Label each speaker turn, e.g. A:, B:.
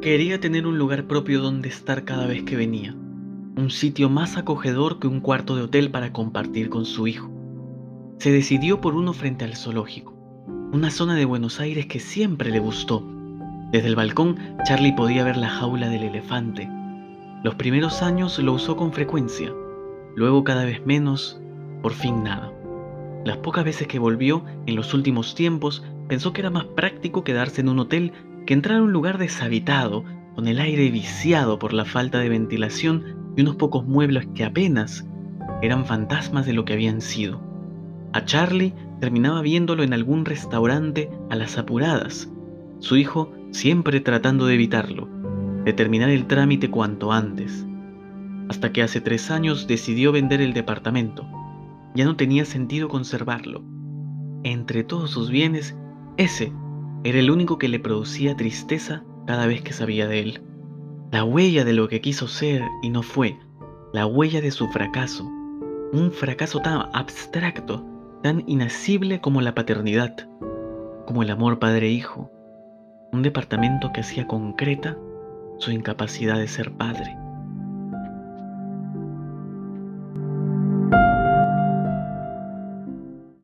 A: Quería tener un lugar propio donde estar cada vez que venía, un sitio más acogedor que un cuarto de hotel para compartir con su hijo. Se decidió por uno frente al zoológico, una zona de Buenos Aires que siempre le gustó. Desde el balcón, Charlie podía ver la jaula del elefante. Los primeros años lo usó con frecuencia, luego cada vez menos, por fin nada. Las pocas veces que volvió en los últimos tiempos, pensó que era más práctico quedarse en un hotel que entrar a un lugar deshabitado, con el aire viciado por la falta de ventilación y unos pocos muebles que apenas eran fantasmas de lo que habían sido. A Charlie terminaba viéndolo en algún restaurante a las apuradas, su hijo siempre tratando de evitarlo, de terminar el trámite cuanto antes, hasta que hace tres años decidió vender el departamento. Ya no tenía sentido conservarlo. Entre todos sus bienes, ese era el único que le producía tristeza cada vez que sabía de él. La huella de lo que quiso ser y no fue, la huella de su fracaso. Un fracaso tan abstracto, tan inasible como la paternidad, como el amor padre-hijo. Un departamento que hacía concreta su incapacidad de ser padre.